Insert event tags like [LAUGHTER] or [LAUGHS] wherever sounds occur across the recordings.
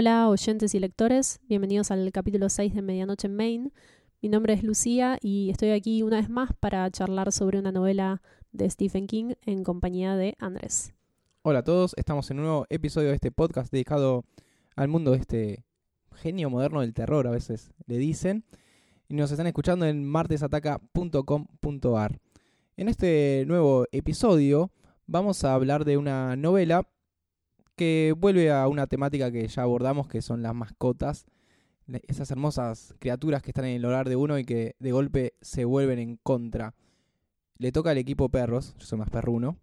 Hola oyentes y lectores, bienvenidos al capítulo 6 de Medianoche en Maine. Mi nombre es Lucía y estoy aquí una vez más para charlar sobre una novela de Stephen King en compañía de Andrés. Hola a todos, estamos en un nuevo episodio de este podcast dedicado al mundo de este genio moderno del terror, a veces le dicen, y nos están escuchando en martesataca.com.ar. En este nuevo episodio vamos a hablar de una novela que vuelve a una temática que ya abordamos, que son las mascotas, esas hermosas criaturas que están en el hogar de uno y que de golpe se vuelven en contra. Le toca al equipo perros, yo soy más perruno,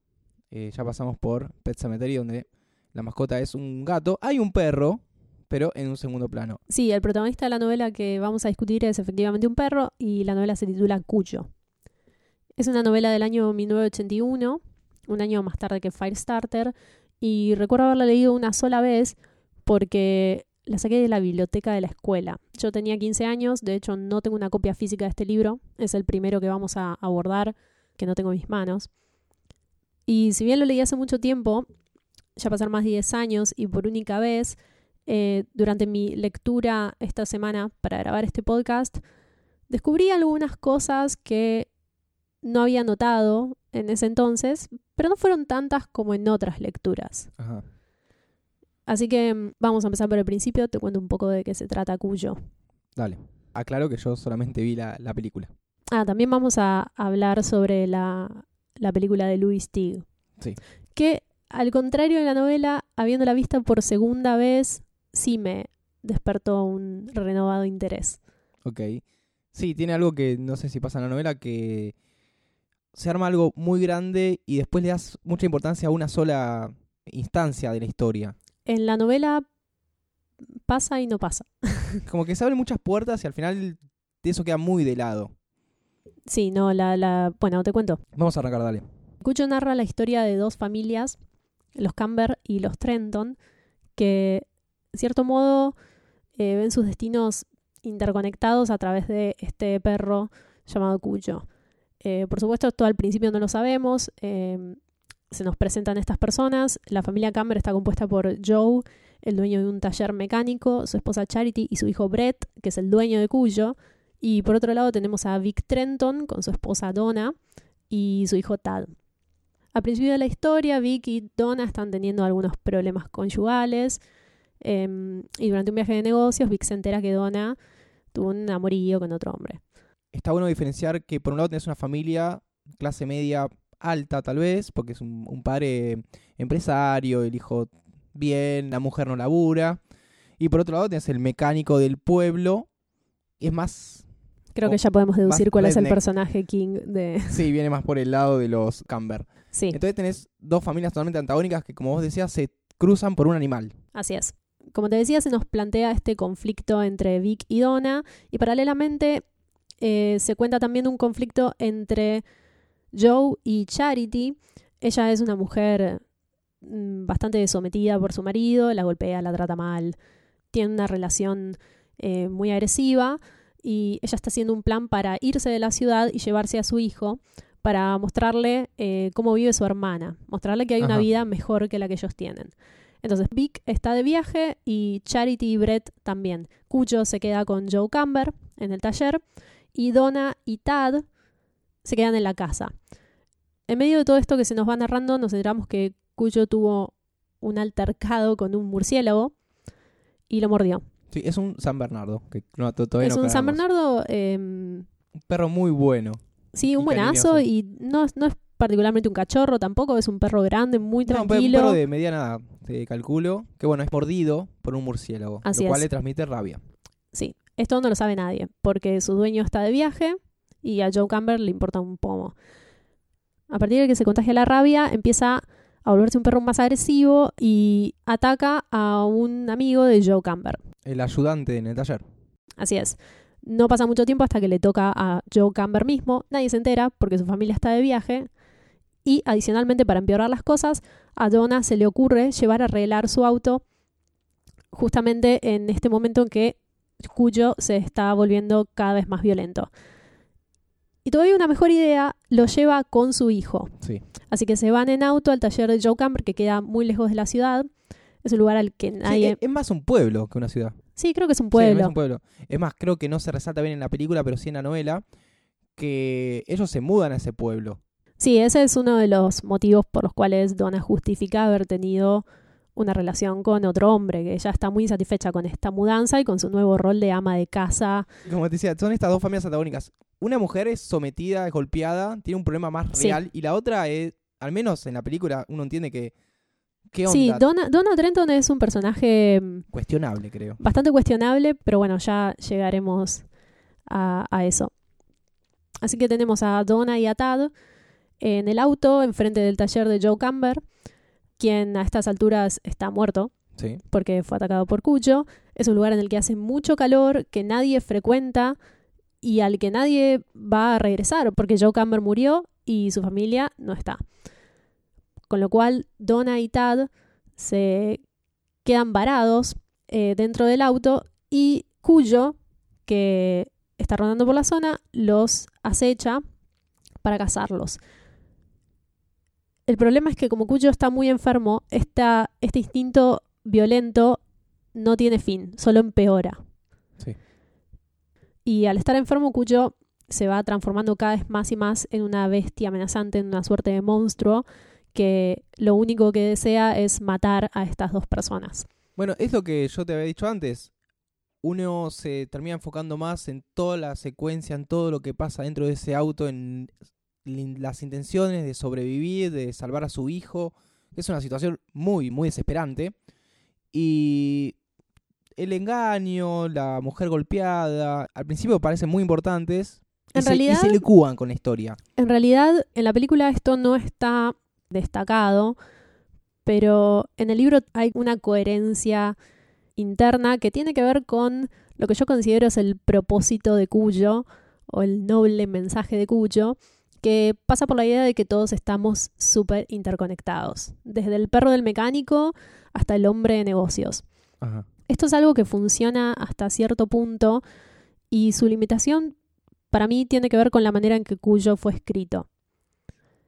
eh, ya pasamos por Pet Cemetery, donde la mascota es un gato. Hay un perro, pero en un segundo plano. Sí, el protagonista de la novela que vamos a discutir es efectivamente un perro y la novela se titula Cuyo. Es una novela del año 1981, un año más tarde que Firestarter, y recuerdo haberla leído una sola vez porque la saqué de la biblioteca de la escuela. Yo tenía 15 años, de hecho no tengo una copia física de este libro, es el primero que vamos a abordar, que no tengo en mis manos. Y si bien lo leí hace mucho tiempo, ya pasaron más de 10 años y por única vez, eh, durante mi lectura esta semana para grabar este podcast, descubrí algunas cosas que no había notado en ese entonces, pero no fueron tantas como en otras lecturas. Ajá. Así que mm, vamos a empezar por el principio, te cuento un poco de qué se trata Cuyo. Dale. Aclaro que yo solamente vi la, la película. Ah, también vamos a hablar sobre la, la película de Louis Teague. Sí. Que, al contrario de la novela, habiéndola vista por segunda vez, sí me despertó un renovado interés. Ok. Sí, tiene algo que no sé si pasa en la novela, que se arma algo muy grande y después le das mucha importancia a una sola instancia de la historia. En la novela pasa y no pasa. [LAUGHS] Como que se abren muchas puertas y al final de eso queda muy de lado. Sí, no, la, la... Bueno, te cuento. Vamos a arrancar, dale. Cuyo narra la historia de dos familias, los Camber y los Trenton, que, de cierto modo, eh, ven sus destinos interconectados a través de este perro llamado Cuyo. Eh, por supuesto, esto al principio no lo sabemos. eh, se nos presentan estas personas. La familia Camber está compuesta por Joe, el dueño de un taller mecánico, su esposa Charity y su hijo Brett, que es el dueño de Cuyo. Y por otro lado tenemos a Vic Trenton con su esposa Donna y su hijo Tad. Al principio de la historia, Vic y Donna están teniendo algunos problemas conyugales. em, y durante un viaje de negocios, Vic se entera que Donna tuvo un amorío con otro hombre. Está bueno diferenciar que por un lado tenés una familia clase media alta tal vez, porque es un, un padre empresario, el hijo bien, la mujer no labura. Y por otro lado tenés el mecánico del pueblo. Y es más, Creo que ya podemos deducir cuál es el personaje King de... [LAUGHS] sí, viene más por el lado de los Camber. Sí, Entonces tenés dos familias totalmente antagónicas que, como vos decías, se cruzan por un animal. así es. Como te decía, se nos plantea este conflicto entre Vic y Donna y paralelamente eh, se cuenta también un conflicto entre Joe y Charity. Ella es una mujer mm, bastante sometida por su marido, la golpea, la trata mal, tiene una relación eh, muy agresiva y ella está haciendo un plan para irse de la ciudad y llevarse a su hijo para mostrarle eh, cómo vive su hermana, mostrarle que hay una vida mejor que la que ellos tienen. Entonces Vic está de viaje y Charity y Brett también. Cuyo se queda con Joe Camber en el taller y Donna y Tad se quedan en la casa. En medio de todo esto que se nos va narrando, nos enteramos que Cuyo tuvo un altercado con un murciélago y lo mordió. Sí, es un San Bernardo. Que no, to- todavía es no un San. Bernardo, em, Un perro muy bueno. sí, un Y buenazo cariñoso. y no, es- no es particularmente un cachorro tampoco, es un perro grande, muy No, un per- tranquilo. un perro de mediana, te calculo, que bueno, es mordido por un murciélago. Así lo cual es. le transmite rabia. Sí, esto no lo sabe nadie, porque su dueño está de viaje y a Joe Camber le importa un pomo. A partir de que se contagia la rabia, empieza a volverse un perro más agresivo y ataca a un amigo de Joe Camber. El ayudante en el taller. Así es. No pasa mucho tiempo hasta que le toca a Joe Camber mismo. Nadie se entera porque su familia está de viaje. Y adicionalmente, para empeorar las cosas, a Donna se le ocurre llevar a arreglar su auto justamente en este momento en que Cuyo se está volviendo cada vez más violento. Y todavía una mejor idea lo lleva con su hijo. Sí. Así que se van en auto al taller de Joe Camber, que queda muy lejos de la ciudad. Es un lugar al que nadie... es, es más un pueblo que una ciudad. Sí, creo que es un Sí, pueblo. es un pueblo. Es más, creo que no se resalta bien en la película, pero sí en la novela, que ellos se mudan a ese pueblo. Sí, ese es uno de los motivos por los cuales Donna justifica haber tenido una relación con otro hombre, que ella está muy insatisfecha con esta mudanza y con su nuevo rol de ama de casa. Como te decía, son estas dos familias antagónicas. Una mujer es sometida, es golpeada, tiene un problema más Sí. real, y la otra es, al menos en la película, uno entiende que. ¿Qué onda? Sí, Donna, Donna Trenton es un personaje mm, Cuestionable, creo. bastante cuestionable, pero bueno, ya llegaremos a, a eso. Así que tenemos a Donna y a Tad en el auto, enfrente del taller de Joe Camber, quien a estas alturas está muerto Sí. porque fue atacado por Cuyo. Es un lugar en el que hace mucho calor, que nadie frecuenta y al que nadie va a regresar, porque Joe Camber murió y su familia no está. Con lo cual, Donna y Tad se quedan varados eh, dentro del auto y Cuyo, que está rondando por la zona, los acecha para cazarlos. El problema es que como Cuyo está muy enfermo, esta, este instinto violento no tiene fin, solo empeora. Sí. Y al estar enfermo, Cuyo se va transformando cada vez más y más en una bestia amenazante, en una suerte de monstruo que lo único que desea es matar a estas dos personas. Bueno, es lo que yo te había dicho antes. Uno se termina enfocando más en toda la secuencia, en todo lo que pasa dentro de ese auto, en las intenciones de sobrevivir, de salvar a su hijo. Es una situación muy, muy desesperante. Y el engaño, la mujer golpeada, al principio parecen muy importantes. y En se, y se licúan con la historia. En realidad, en la película esto no está destacado, pero en el libro hay una coherencia interna que tiene que ver con lo que yo considero es el propósito de Cuyo o el noble mensaje de Cuyo, que pasa por la idea de que todos estamos súper interconectados, desde el perro del mecánico hasta el hombre de negocios. Ajá. Esto es algo que funciona hasta cierto punto y su limitación para mí tiene que ver con la manera en que Cuyo fue escrito.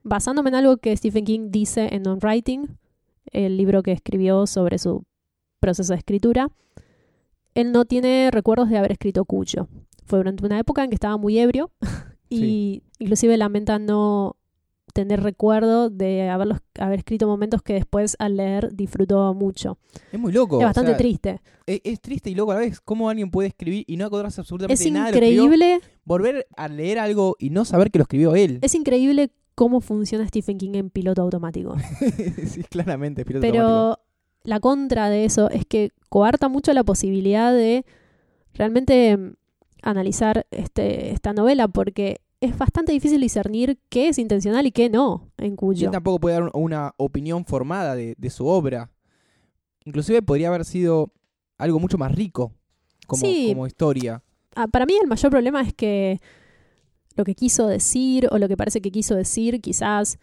Basándome en algo que Stephen King dice en On Writing, el libro que escribió sobre su proceso de escritura, él no tiene recuerdos de haber escrito Cuyo. Fue durante una época en que estaba muy ebrio [LAUGHS] y inclusive lamenta no tener recuerdo de haberlos, haber escrito momentos que después al leer disfrutó mucho. Es muy loco. es o bastante sea, triste. Es, es triste y loco a la vez. ¿Cómo alguien puede escribir y no acordarse absolutamente Es nada escribió? increíble, Volver a leer algo y no saber que lo escribió él. es increíble cómo funciona Stephen King en piloto automático. [LAUGHS] sí, claramente. piloto automático. Pero la contra de eso es que coarta mucho la posibilidad de realmente analizar este, esta novela porque es bastante difícil discernir qué es intencional y qué no en Cuyo. él tampoco puede dar un- una opinión formada de, de su obra. Inclusive podría haber sido algo mucho más rico como, Sí. como historia. Ah, para mí el mayor problema es que lo que quiso decir o lo que parece que quiso decir quizás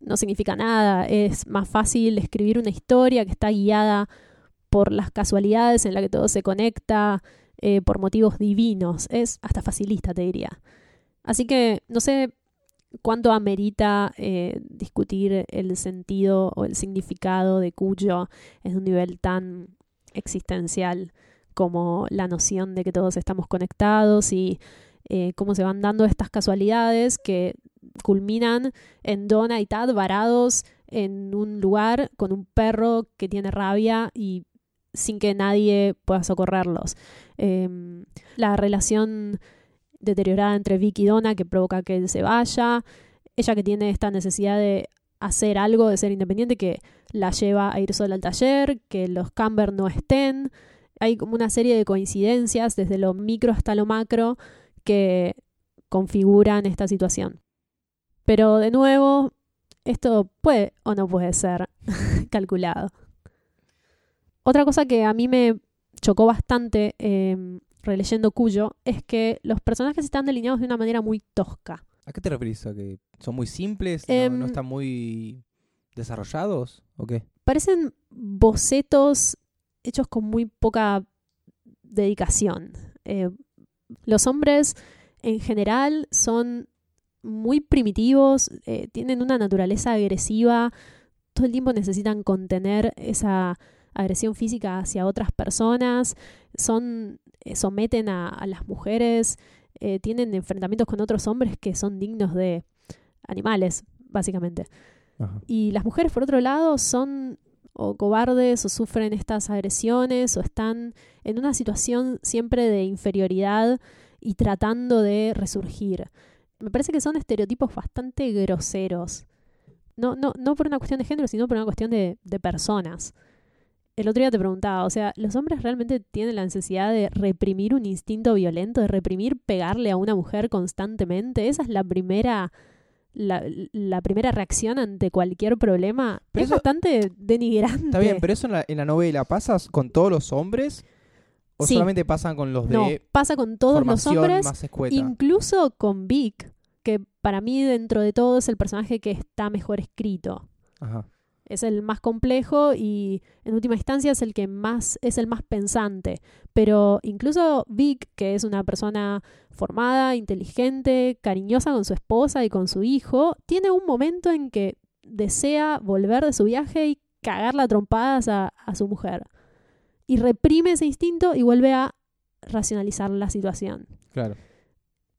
no significa nada. Es más fácil escribir una historia que está guiada por las casualidades en la que todo se conecta, eh, por motivos divinos. Es hasta facilista, te diría. Así que no sé cuánto amerita eh, discutir el sentido o el significado de Cuyo en un nivel tan existencial como la noción de que todos estamos conectados y eh, cómo se van dando estas casualidades que culminan en Donna y Tad varados en un lugar con un perro que tiene rabia y sin que nadie pueda socorrerlos. Em, la relación deteriorada entre Vicky y Donna que provoca que él se vaya. Ella que tiene esta necesidad de hacer algo, de ser independiente, que la lleva a ir sola al taller, que los Camber no estén. Hay como una serie de coincidencias, desde lo micro hasta lo macro, que configuran esta situación. Pero de nuevo, esto puede o no puede ser [LAUGHS] calculado. Otra cosa que a mí me chocó bastante eh, releyendo Cuyo es que los personajes están delineados de una manera muy tosca. ¿A qué te referís? ¿A que son muy simples? ¿No, Em, no están muy desarrollados? ¿O qué? Parecen bocetos hechos con muy poca dedicación. Eh, los hombres en general son muy primitivos, eh, tienen una naturaleza agresiva, todo el tiempo necesitan contener esa agresión física hacia otras personas, son eh, someten a, a las mujeres, eh, tienen enfrentamientos con otros hombres que son dignos de animales, básicamente. Ajá. Y las mujeres, por otro lado, son o cobardes o sufren estas agresiones o están en una situación siempre de inferioridad y tratando de resurgir. Me parece que son estereotipos bastante groseros. No, no, no por una cuestión de género, sino por una cuestión de, de personas. El otro día te preguntaba, o sea, ¿los hombres realmente tienen la necesidad de reprimir un instinto violento, de reprimir pegarle a una mujer constantemente? Esa es la primera la, la primera reacción ante cualquier problema Pero es eso- bastante denigrante. Está bien, pero eso en la, en la novela pasa con todos los hombres o Sí. solamente pasan con los de no, pasa con todos los hombres, incluso con Vic, que para mí dentro de todo es el personaje que está mejor escrito. Ajá. Es el más complejo y en última instancia es el que más es el más pensante. Pero incluso Vic, que es una persona formada, inteligente, cariñosa con su esposa y con su hijo, tiene un momento en que desea volver de su viaje y cagarla a trompadas a, a su mujer. Y reprime ese instinto y vuelve a racionalizar la situación. Claro.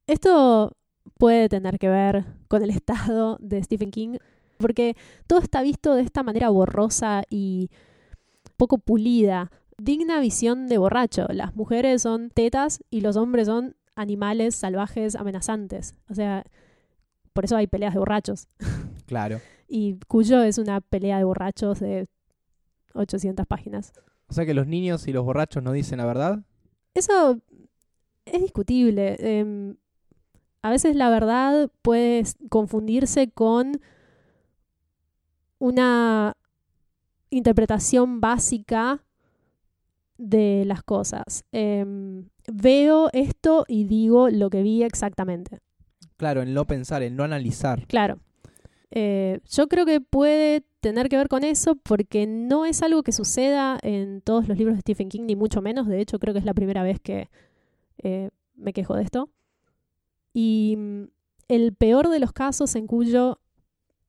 Esto puede tener que ver con el [LAUGHS] estado de Stephen King, porque todo está visto de esta manera borrosa y poco pulida. Digna visión de borracho. Las mujeres son tetas y los hombres son animales salvajes amenazantes. O sea, por eso hay peleas de borrachos. [LAUGHS] Claro. Y Cuyo es una pelea de borrachos de 800 páginas. O sea que los niños y los borrachos no dicen la verdad. Eso es discutible. Em, a veces la verdad puede confundirse con una interpretación básica de las cosas. Em, veo esto y digo lo que vi exactamente. Claro, el no pensar, el no analizar. Claro. Eh, yo creo que puede tener que ver con eso porque no es algo que suceda en todos los libros de Stephen King, ni mucho menos. De hecho, creo que es la primera vez que eh, me quejo de esto. Y mm, el peor de los casos en cuyo,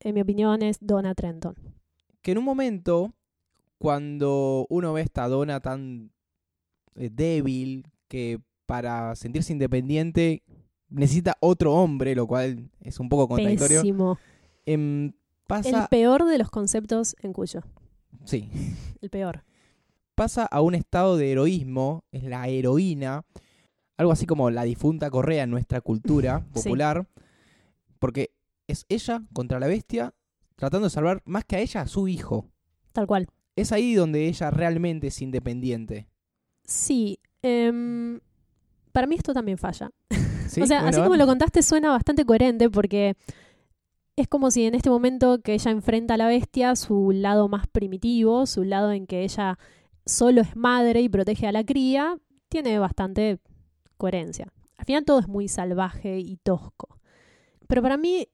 en mi opinión, es Donna Trenton. Que en un momento, cuando uno ve esta dona tan eh, débil, que para sentirse independiente necesita otro hombre, lo cual es un poco contradictorio. Pésimo. El pasa, peor de los conceptos en cuyo. sí, El peor. pasa a un estado de heroísmo, es la heroína, algo así como la difunta Correa en nuestra cultura Sí. popular, porque es ella contra la bestia tratando de salvar más que a ella a su hijo. Tal cual. Es ahí donde ella realmente es independiente. Sí. em, para mí esto también falla. [LAUGHS] ¿Sí? O sea, Bueno, así como lo contaste suena bastante coherente porque es como si en este momento que ella enfrenta a la bestia, su lado más primitivo, su lado en que ella solo es madre y protege a la cría, tiene bastante coherencia. Al final todo es muy salvaje y tosco. Pero para mí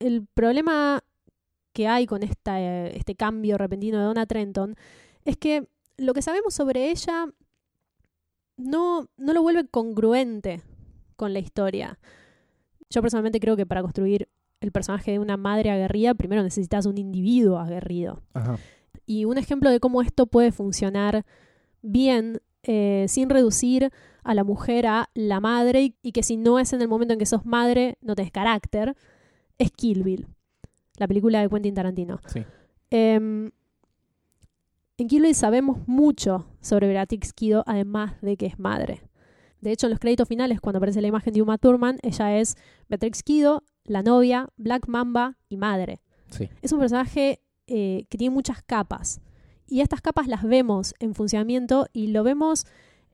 el problema que hay con esta, eh, este cambio repentino de Donna Trenton es que lo que sabemos sobre ella no, no lo vuelve congruente con la historia. Yo personalmente creo que para construir el personaje de una madre aguerrida, primero necesitas un individuo aguerrido. Ajá. Y un ejemplo de cómo esto puede funcionar bien eh, sin reducir a la mujer a la madre y, y que si no es en el momento en que sos madre no tenés carácter, es Kill Bill, la película de Quentin Tarantino. Sí. Em, en Kill Bill sabemos mucho sobre Beatrix Kido, además de que es madre. De hecho, en los créditos finales, cuando aparece la imagen de Uma Thurman, ella es Beatrix Kido, la novia, Black Mamba y madre. Sí. Es un personaje eh, que tiene muchas capas. Y estas capas las vemos en funcionamiento y lo vemos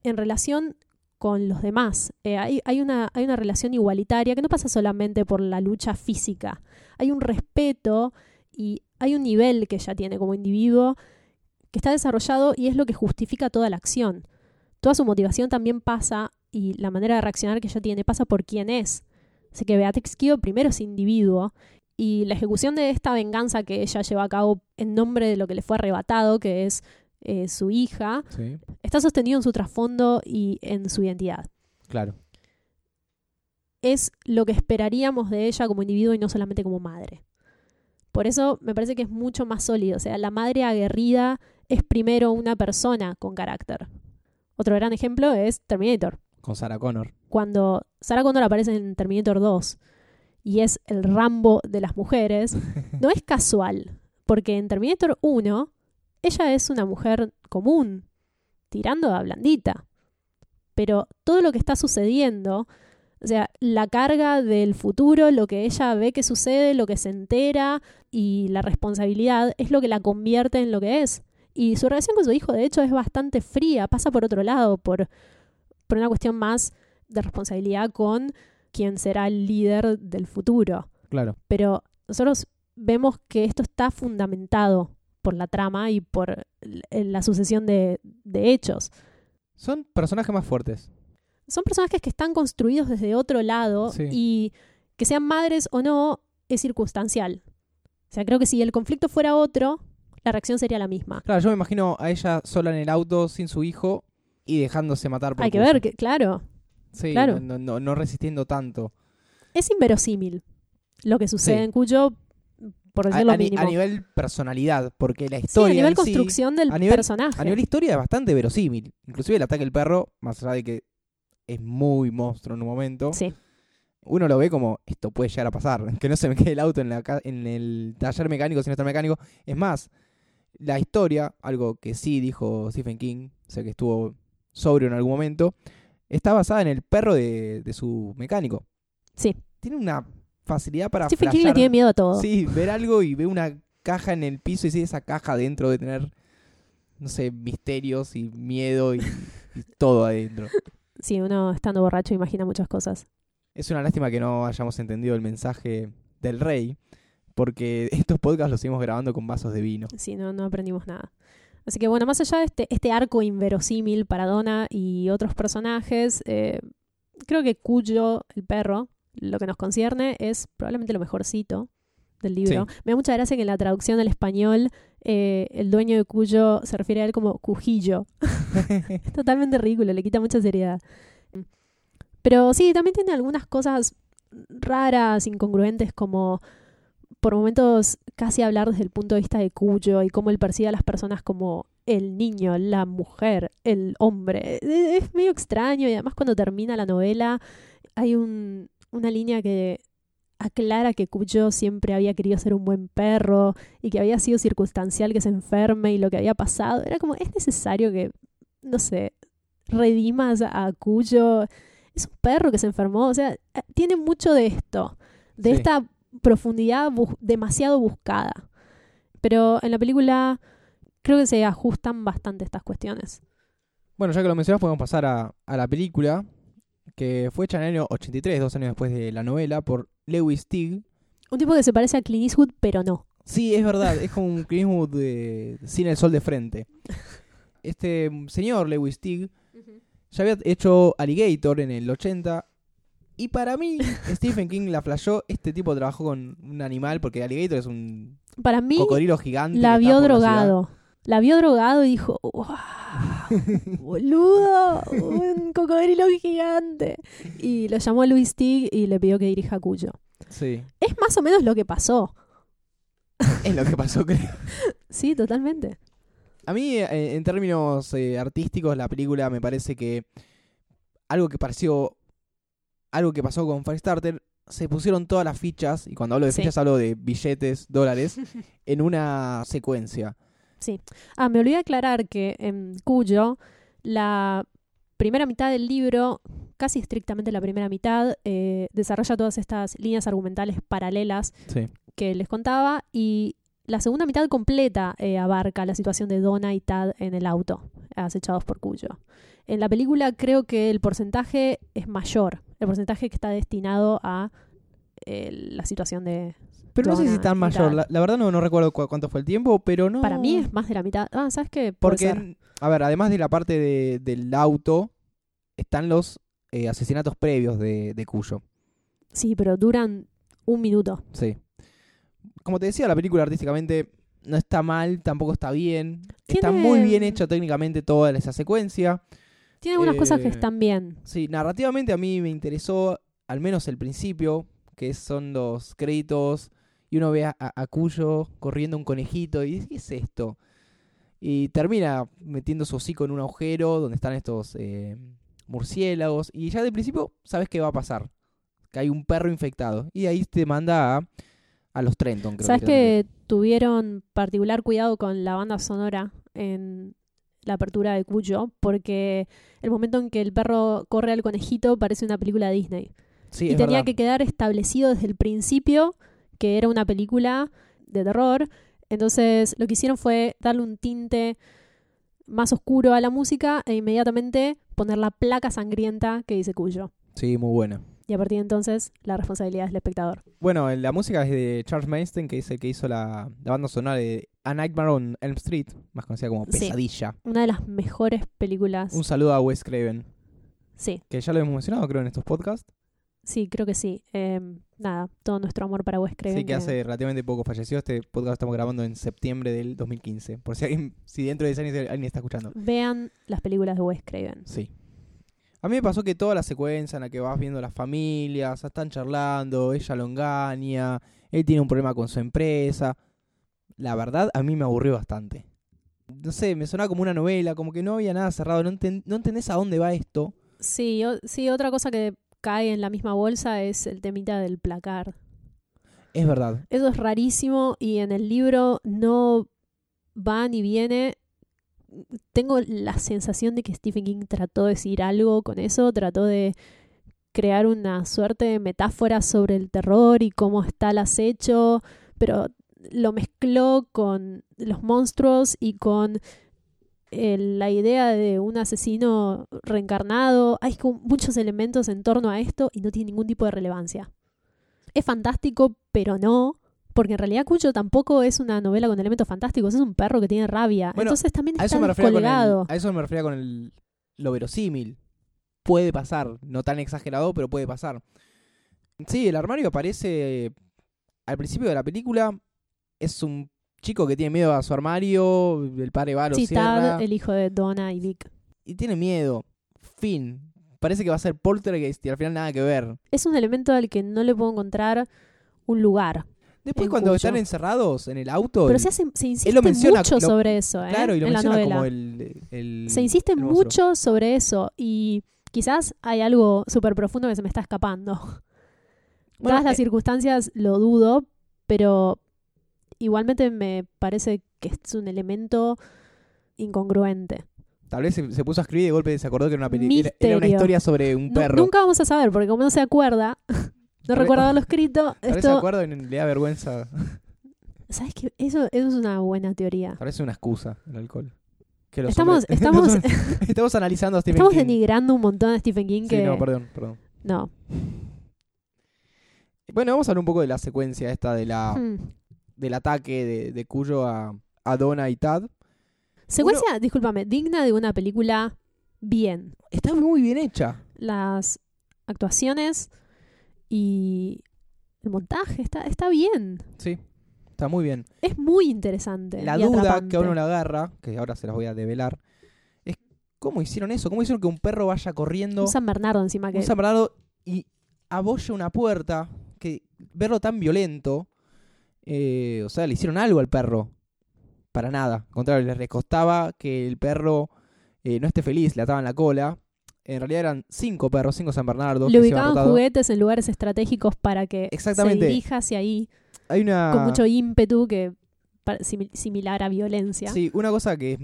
en relación con los demás. Eh, hay, una, hay una relación igualitaria que no pasa solamente por la lucha física. Hay un respeto y hay un nivel que ella tiene como individuo que está desarrollado y es lo que justifica toda la acción. Toda su motivación también pasa y la manera de reaccionar que ella tiene pasa por quién es. Así que Beatrix Kido primero es individuo y la ejecución de esta venganza que ella lleva a cabo en nombre de lo que le fue arrebatado, que es eh, su hija, Sí. está sostenido en su trasfondo y en su identidad. Claro. Es lo que esperaríamos de ella como individuo y no solamente como madre. Por eso me parece que es mucho más sólido. O sea, la madre aguerrida es primero una persona con carácter. Otro gran ejemplo es Terminator. Con Sarah Connor. Cuando Sarah Connor aparece en Terminator 2 y es el Rambo de las mujeres, [LAUGHS] no es casual, porque en Terminator 1 ella es una mujer común, tirando a blandita. Pero todo lo que está sucediendo, o sea, la carga del futuro, lo que ella ve que sucede, lo que se entera y la responsabilidad es lo que la convierte en lo que es. Y su relación con su hijo, de hecho, es bastante fría, pasa por otro lado, por, por una cuestión más de responsabilidad con quien será el líder del futuro. Claro. Pero nosotros vemos que esto está fundamentado por la trama y por la sucesión de, de hechos. Son personajes más fuertes. Son personajes que están construidos desde otro lado Sí. y que sean madres o no es circunstancial. O sea, creo que si el conflicto fuera otro, la reacción sería la misma. Claro, yo me imagino a ella sola en el auto sin su hijo y dejándose matar por Hay que ver, que, claro, Sí, claro. no, no- no resistiendo tanto. es inverosímil lo que sucede Sí. en Cuyo, por A, decirlo a ni- mínimo. a nivel personalidad, porque la sí, a historia nivel en sí- construcción del a nivel- personaje. a nivel historia es bastante verosímil. Inclusive el ataque del perro, más allá de que es muy monstruo en un momento, Sí, uno lo ve como esto puede llegar a pasar, [LAUGHS] que no se me quede el auto en, la, ca- en el taller mecánico sin estar mecánico. Es más, la historia, algo que sí dijo Stephen King, sé que estuvo sobrio en algún momento, está basada en el perro de, de su mecánico. sí. Tiene una facilidad para Stephen King le tiene miedo a todo. Sí, ver algo y ve una caja en el piso y si esa caja dentro de tener, no sé, misterios y miedo y, y todo adentro. Sí, uno estando borracho imagina muchas cosas. Es una lástima que no hayamos entendido el mensaje del rey, porque [LAUGHS] estos podcasts los seguimos grabando con vasos de vino. Sí, no, no aprendimos nada. Así que bueno, más allá de este, este arco inverosímil para Donna y otros personajes, eh, creo que Cuyo, el perro, lo que nos concierne es probablemente lo mejorcito del libro. Me da mucha gracia que en la traducción al español eh, el dueño de Cuyo se refiere a él como Cujillo. [LAUGHS] es totalmente ridículo, le quita mucha seriedad. Pero sí, también tiene algunas cosas raras, incongruentes, como por momentos casi hablar desde el punto de vista de Cuyo y cómo él percibe a las personas como el niño, la mujer, el hombre. Es medio extraño y además cuando termina la novela hay un- una línea que aclara que Cuyo siempre había querido ser un buen perro y que había sido circunstancial que se enferme y lo que había pasado. Era como, es necesario que, no sé, redimas a Cuyo. Es un perro que se enfermó, o sea, tiene mucho de esto, de Sí. esta profundidad demasiado buscada. Pero en la película creo que se ajustan bastante estas cuestiones. Bueno, ya que lo mencionas, podemos pasar a, a la película, que fue hecha en el año 83, dos años después de la novela, por Lewis Teague. Un tipo que se parece a Clint Eastwood, pero no. Sí, es verdad, es como un Clint Eastwood de- sin el sol de frente. Este señor, Lewis Teague, ya había hecho Alligator en el 80. Y para mí, [LAUGHS] Stephen King la flashó. Este tipo trabajó con un animal, porque Alligator es un Para mí, cocodrilo gigante. la vio drogado. La vio drogado y dijo, ¡Wow! [LAUGHS] ¡Boludo! ¡Un cocodrilo gigante! Y lo llamó a Luis Tig y le pidió que dirija Cuyo. Sí, Es más o menos lo que pasó. es lo que pasó, creo. [LAUGHS] Sí, totalmente. A mí, eh, en términos eh, artísticos, la película me parece que algo que pareció. Algo que pasó con Firestarter, se pusieron todas las fichas, y cuando hablo de Sí. fichas hablo de billetes, dólares, [LAUGHS] en una secuencia. Ah, me olvidé aclarar que en Cuyo, la primera mitad del libro, casi estrictamente la primera mitad, eh, desarrolla todas estas líneas argumentales paralelas Sí. que les contaba y la segunda mitad completa eh, abarca la situación de Donna y Tad en el auto, acechados por Cuyo. En la película creo que el porcentaje es mayor, el porcentaje que está destinado a eh, la situación de... Pero no sé si tan mayor. La, la verdad no, no recuerdo cu- cuánto fue el tiempo, pero no. Para mí es más de la mitad. Ah, ¿sabes qué? Puede Porque, ser. a ver, además de la parte de- del auto, están los eh, asesinatos previos de, de Cuyo. Sí, pero duran un minuto. Sí. Como te decía, la película artísticamente no está mal, tampoco está bien. Está muy bien hecha técnicamente toda esa secuencia. Tiene algunas cosas que Eh, están bien. Sí, narrativamente a mí me interesó, al menos el principio, que son los créditos, y uno ve a, a- Cuyo corriendo un conejito, y dice, ¿qué es esto? Y termina metiendo su hocico en un agujero donde están estos eh, murciélagos. Y ya de principio sabes qué va a pasar. Que hay un perro infectado. Y ahí te manda a, a los Trenton, creo ¿Sabes que tuvieron particular cuidado con la banda sonora en la apertura de Cuyo? Porque el momento en que el perro corre al conejito parece una película de Disney. Sí, y tenía verdad. que quedar establecido desde el principio que era una película de terror. Entonces lo que hicieron fue darle un tinte más oscuro a la música e inmediatamente poner la placa sangrienta que dice Cuyo. Sí, muy buena. Y a partir de entonces la responsabilidad es del espectador. Bueno, la música es de Charles Mainstein, que es el que hizo la, la banda sonora de A Nightmare on Elm Street, más conocida como Sí. Pesadilla. Una de las mejores películas. Un saludo a Wes Craven, Sí, que ya lo hemos mencionado, creo, en estos podcasts. sí, creo que sí. Eh, nada, todo nuestro amor para Wes Craven. Sí, que hace relativamente poco falleció. Este podcast estamos grabando en septiembre del 2015. Por si alguien, si dentro de 10 años alguien está escuchando. Vean las películas de Wes Craven. Sí. A mí me pasó que toda la secuencia en la que vas viendo las familias, están charlando, ella lo engaña, él tiene un problema con su empresa. La verdad, a mí me aburrió bastante. No sé, me sonaba como una novela, como que no había nada cerrado, no, enten- no entendés a dónde va esto. Sí, sí, otra cosa que cae en la misma bolsa es el temita del placar. Es verdad. Eso es rarísimo y en el libro no va ni viene. Tengo la sensación de que Stephen King trató de decir algo con eso, trató de crear una suerte de metáfora sobre el terror y cómo está el acecho, pero lo mezcló con los monstruos y con eh, la idea de un asesino reencarnado. Hay muchos elementos en torno a esto y no tiene ningún tipo de relevancia. Es fantástico, pero no. Porque en realidad Cuyo tampoco es una novela con elementos fantásticos, es un perro que tiene rabia. Bueno, Entonces también está el, descolgado. a eso me refería con el, lo verosímil. Puede pasar, no tan exagerado, pero puede pasar. Sí, el armario aparece al principio de la película. Es un chico que tiene miedo a su armario, el padre va, lo Sí, cierra Tad, el hijo de Donna y Vic. y tiene miedo. Fin. Parece que va a ser poltergeist y al final nada que ver. Es un elemento al que no le puedo encontrar un lugar. Después cuando Cuyo. están encerrados en el auto, Pero el- se, hace, se insiste lo menciona, mucho lo- sobre eso, ¿eh? claro, y lo en la menciona novela. como el, el- Se insiste el mucho sobre eso y quizás hay algo súper profundo que se me está escapando. Bueno, Dadas las eh, circunstancias lo dudo, pero igualmente me parece que es un elemento incongruente. Tal vez se, se puso a escribir y de golpe se acordó que era una, peli- era, una historia sobre un perro. nunca vamos a saber, porque como no se acuerda, [LAUGHS] no recuerda haberlo escrito, [LAUGHS] Tal vez se acuerda y le da vergüenza. ¿Sabes qué? Eso, eso es una buena teoría. Tal vez es una excusa el alcohol. Que los Estamos, hombres- [LAUGHS] estamos, estamos analizando a Stephen estamos King. denigrando un montón a Stephen King Sí, que... no, perdón, perdón. no. Bueno, vamos a hablar un poco de la secuencia esta de la, Hmm. Del ataque de, de Cuyo a, a Donna y Tad. Secuencia, discúlpame, digna de una película bien. Está muy bien hecha. Las actuaciones y el montaje está, está bien. Sí, está muy bien. Es muy interesante. La duda atrapante. que a uno le agarra, que ahora se las voy a develar, es cómo hicieron eso. ¿Cómo hicieron que un perro vaya corriendo Un San Bernardo encima que... un San Bernardo y abolla una puerta? Que verlo tan violento, eh, o sea, le hicieron algo al perro. Para nada. Al contrario, les recostaba que el perro eh, no esté feliz, le ataban la cola. En realidad eran cinco perros, cinco San Bernardos. Le ubicaban juguetes en lugares estratégicos para que Exactamente. se dirija hacia ahí Hay una. con mucho ímpetu que similar a violencia. Sí, una cosa que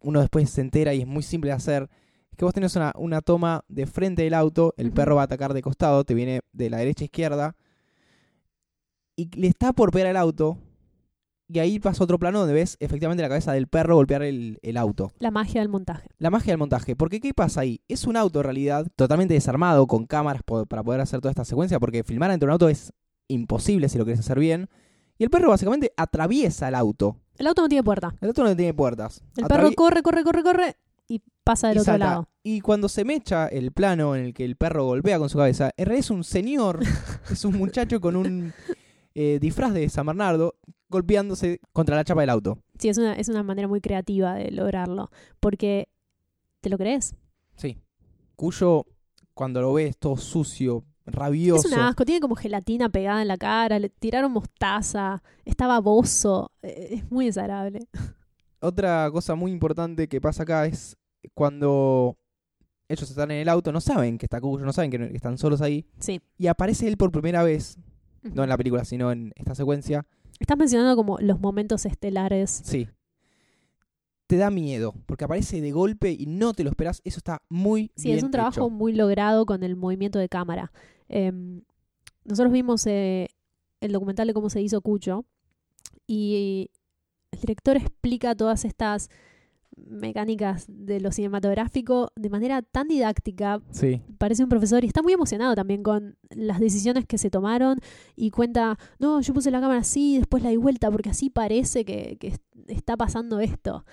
uno después se entera y es muy simple de hacer. Es que vos tenés una, una toma de frente del auto, el perro va a atacar de costado, te viene de la derecha a izquierda. Y le está por pegar el auto. Y ahí pasa otro plano donde ves efectivamente la cabeza del perro golpear el, el auto. La magia del montaje. La magia del montaje. Porque ¿qué pasa ahí? Es un auto en realidad totalmente desarmado con cámaras po- para poder hacer toda esta secuencia. Porque filmar dentro de un auto es imposible si lo quieres hacer bien. Y el perro básicamente atraviesa el auto. El auto no tiene puerta. El auto no tiene puertas. El perro corre, corre, corre, corre y pasa del y otro salta. lado. Y cuando se mecha el plano en el que el perro golpea con su cabeza, en realidad es un señor, [LAUGHS] es un muchacho con un eh, disfraz de San Bernardo golpeándose contra la chapa del auto. Sí, es una, es una manera muy creativa de lograrlo. Porque, ¿te lo crees? Sí. Cuyo, cuando lo ves todo sucio, rabioso. Es un asco, tiene como gelatina pegada en la cara, le tiraron mostaza, está baboso, eh, es muy desagradable. [LAUGHS] Otra cosa muy importante que pasa acá es cuando ellos están en el auto, no saben que está Cuyo, no saben que están solos ahí, Sí. y aparece él por primera vez, no en la película, sino en esta secuencia. Estás mencionando como los momentos estelares. Sí. Te da miedo, porque aparece de golpe y no te lo esperas. Eso está muy Sí, bien es un trabajo hecho. muy logrado con el movimiento de cámara. Em, nosotros vimos eh, el documental de cómo se hizo Cucho y el director explica todas estas mecánicas de lo cinematográfico de manera tan didáctica. Sí. Parece un profesor y está muy emocionado también con las decisiones que se tomaron y cuenta, no, yo puse la cámara así, después la di vuelta porque así parece que, que está pasando esto.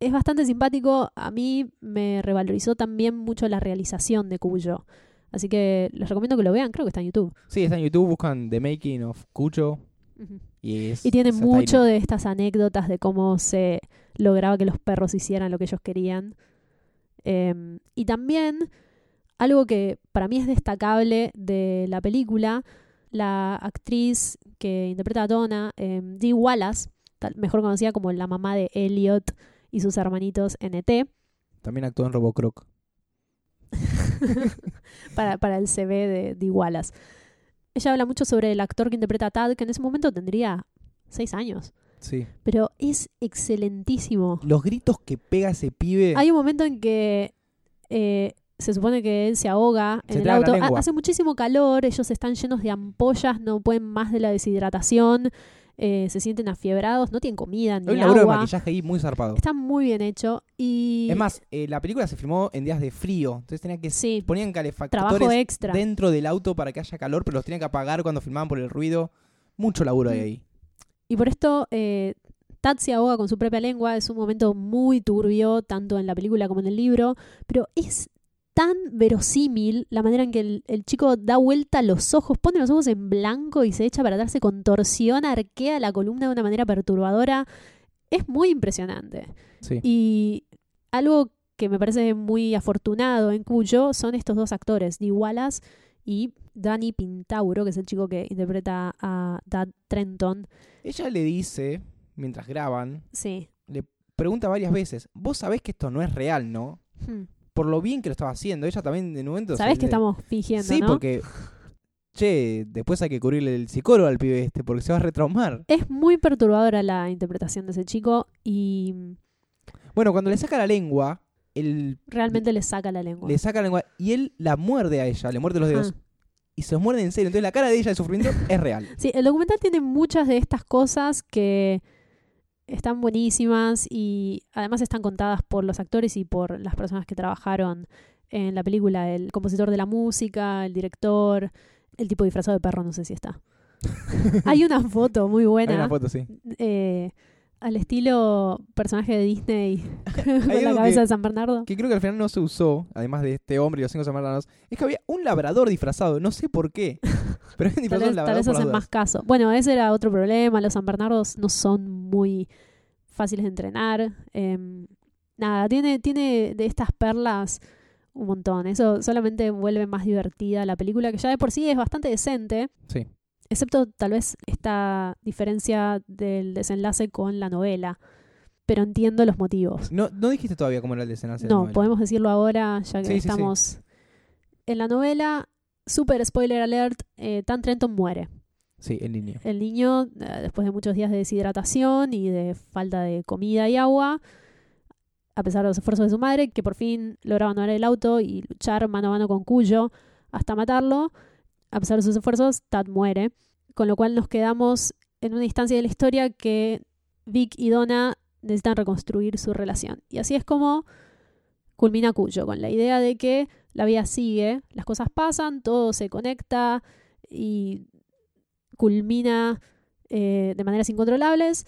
Es bastante simpático, a mí me revalorizó también mucho la realización de Cuyo. Así que les recomiendo que lo vean, creo que está en YouTube. Sí, está en YouTube, buscan The Making of Cucho. Ujú. Y, es, Y tiene mucho de estas anécdotas de cómo se lograba que los perros hicieran lo que ellos querían. Em, y también algo que para mí es destacable de la película, la actriz que interpreta a Donna, em, Dee Wallace, tal- mejor conocida como la mamá de Elliot y sus hermanitos en ET, También actuó en Robocroc. [LAUGHS] para, para el CV de Dee Wallace. Ella habla mucho sobre el actor que interpreta a Tad, que en ese momento tendría seis años, Sí. pero es excelentísimo. Los gritos que pega ese pibe. Hay un momento en que eh, se supone que él se ahoga Se en el auto. Hace muchísimo calor, ellos están llenos de ampollas, no pueden más de la deshidratación, eh, se sienten afiebrados, no tienen comida Hay ni un laburo de agua. maquillaje ahí muy zarpado. Está muy bien hecho y Es más, eh, la película se filmó en días de frío. Entonces tenía que sí, ponían trabajo calefactores extra. dentro del auto para que haya calor, pero los tenían que apagar cuando filmaban por el ruido. Mucho laburo hay Mm. ahí. Y por esto eh, Tad se ahoga con su propia lengua. Es un momento muy turbio, tanto en la película como en el libro. Pero es tan verosímil la manera en que el, el chico da vuelta los ojos, pone los ojos en blanco y se echa para atrás, se contorsiona, arquea la columna de una manera perturbadora. Es muy impresionante. Sí. Y algo que me parece muy afortunado en Cuyo son estos dos actores, Dee Wallace y Danny Pintauro, que es el chico que interpreta a Dad Trenton. Ella le dice, mientras graban, Sí. pregunta varias veces, vos sabés que esto no es real, ¿no? Hmm. Por lo bien que lo estaba haciendo. Ella también en un momento... Sabes se- que estamos fingiendo, Sí, ¿no? porque... Che, después hay que cubrirle el psicólogo al pibe este, porque se va a retraumar. Es muy perturbadora la interpretación de ese chico y Bueno, cuando le saca la lengua, él realmente le saca la lengua. le saca la lengua y él la muerde a ella, le muerde los dedos. Y se los muerde en serio. Entonces la cara de ella de sufrimiento es real. Sí, el documental tiene muchas de estas cosas que están buenísimas y además están contadas por los actores y por las personas que trabajaron en la película, el compositor de la música, el director, el tipo disfrazado de perro, no sé si está. [LAUGHS] Hay una foto muy Hay buena, una foto, sí. eh, al estilo personaje de Disney [LAUGHS] con la cabeza que- de San Bernardo. Que creo que al final no se usó, además de este hombre y los cinco samartanos, es que había un labrador disfrazado, no sé por qué. [LAUGHS] Pero Tal disfrazado vez, un tal labrador vez hacen más caso. Bueno, ese era otro problema. Los San Bernardos no son muy fáciles de entrenar. Em, nada, tiene, tiene de estas perlas un montón. Eso solamente vuelve más divertida la película, que ya de por sí es bastante decente. Sí. Excepto tal vez esta diferencia del desenlace con la novela. Pero entiendo los motivos. No, no dijiste todavía cómo era el desenlace de la No, novela. podemos decirlo ahora, ya que Sí, sí, sí. estamos. En la novela, super spoiler alert, eh, Tan Trenton muere. Sí, el niño. El niño, eh, después de muchos días de deshidratación y de falta de comida y agua, a pesar de los esfuerzos de su madre, que por fin logra abandonar el auto y luchar mano a mano con Cuyo hasta matarlo, a pesar de sus esfuerzos, Tad muere. Con lo cual nos quedamos en una instancia de la historia que Vic y Donna necesitan reconstruir su relación. Y así es como culmina Cuyo, con la idea de que la vida sigue, las cosas pasan, todo se conecta y culmina eh, de maneras incontrolables,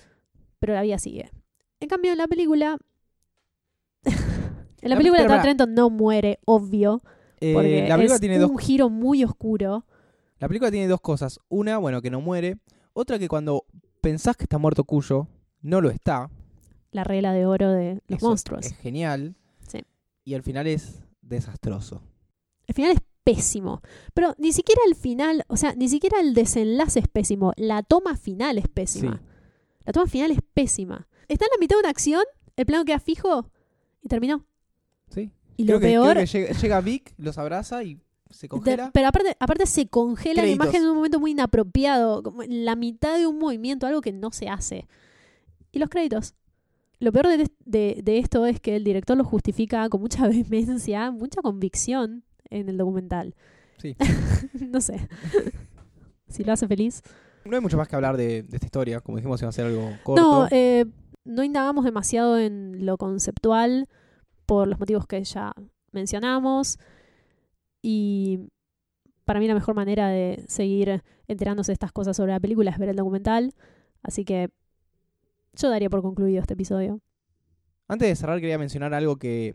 pero la vida sigue. En cambio, en la película. [LAUGHS] en la La- película pará. Trenton no muere, obvio, Eh, porque la película es tiene un dos giro muy oscuro. La película tiene dos cosas. Una, bueno, que no muere. Otra que cuando pensás que está muerto Cuyo, no lo está. La regla de oro de los Eso monstruos. Es genial. Sí. Y al final es desastroso. El final es pésimo. Pero ni siquiera el final, o sea, ni siquiera el desenlace es pésimo. La toma final es pésima. Sí. La toma final es pésima. está en la mitad de una acción, el plano queda fijo y terminó. Sí. Y Creo lo que, creo peor. que llega, llega Vic, los abraza y se de- congela. pero aparte, aparte se congela Créditos. la imagen en un momento muy inapropiado, como en la mitad de un movimiento, algo que no se hace. Y los créditos. Lo peor de, de- de esto es que el director lo justifica con mucha [LAUGHS] vehemencia, mucha convicción en el documental. Sí. [LAUGHS] no sé. [LAUGHS] si lo hace feliz. No hay mucho más que hablar de, de esta historia. Como dijimos, iba a ser algo corto. No, eh, no indagamos demasiado en lo conceptual por los motivos que ya mencionamos. Y para mí la mejor manera de seguir enterándose de estas cosas sobre la película es ver el documental. Así que yo daría por concluido este episodio. Antes de cerrar, quería mencionar algo que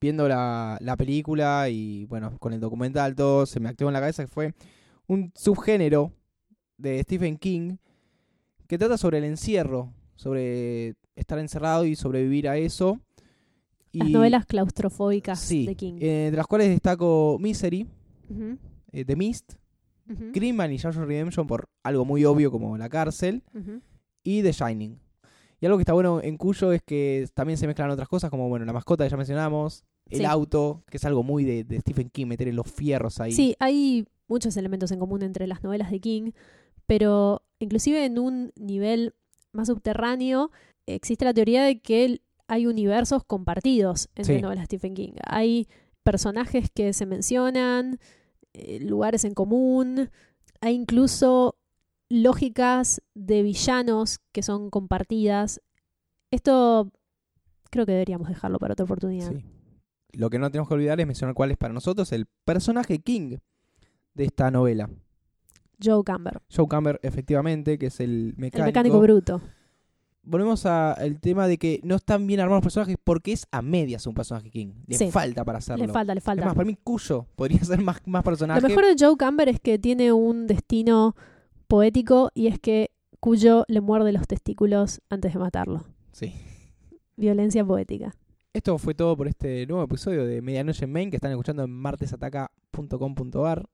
viendo la, la película y bueno, con el documental todo, se me activó en la cabeza que fue un subgénero de Stephen King que trata sobre el encierro, sobre estar encerrado y sobrevivir a eso. Las Y- novelas claustrofóbicas sí, de King. eh, de las cuales destaco Misery, eh, The Mist, ujú, Greenman y Shawshank Redemption por algo muy obvio como la cárcel, y The Shining. Y algo que está bueno en Cuyo es que también se mezclan otras cosas, como bueno, la mascota que ya mencionamos, el Sí. auto, que es algo muy de, de Stephen King, meter los fierros ahí. Sí, hay muchos elementos en común entre las novelas de King, pero inclusive en un nivel más subterráneo existe la teoría de que el- hay universos compartidos entre Sí. novelas de Stephen King. Hay personajes que se mencionan, eh, lugares en común, hay incluso lógicas de villanos que son compartidas. Esto creo que deberíamos dejarlo para otra oportunidad. Sí. Lo que no tenemos que olvidar es mencionar cuál es para nosotros el personaje King de esta novela. Joe Camber, Joe Camber, efectivamente, que es el mecánico. el mecánico bruto. Volvemos al tema de que no están bien armados los personajes porque es a medias un personaje King. Le Sí. falta para hacerlo. Le falta, le falta. más, para mí Cuyo podría [LAUGHS] ser más, más personaje. Lo mejor de Joe Camber es que tiene un destino poético y es que Cuyo le muerde los testículos antes de matarlo. Sí. Violencia poética. Esto fue todo por este nuevo episodio de Medianoche en Main que están escuchando en martesataca.com.ar.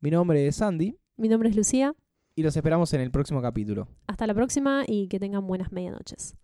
Mi nombre es Sandy Mi nombre es Lucía. Y los esperamos en el próximo capítulo. Hasta la próxima y que tengan buenas medianoches.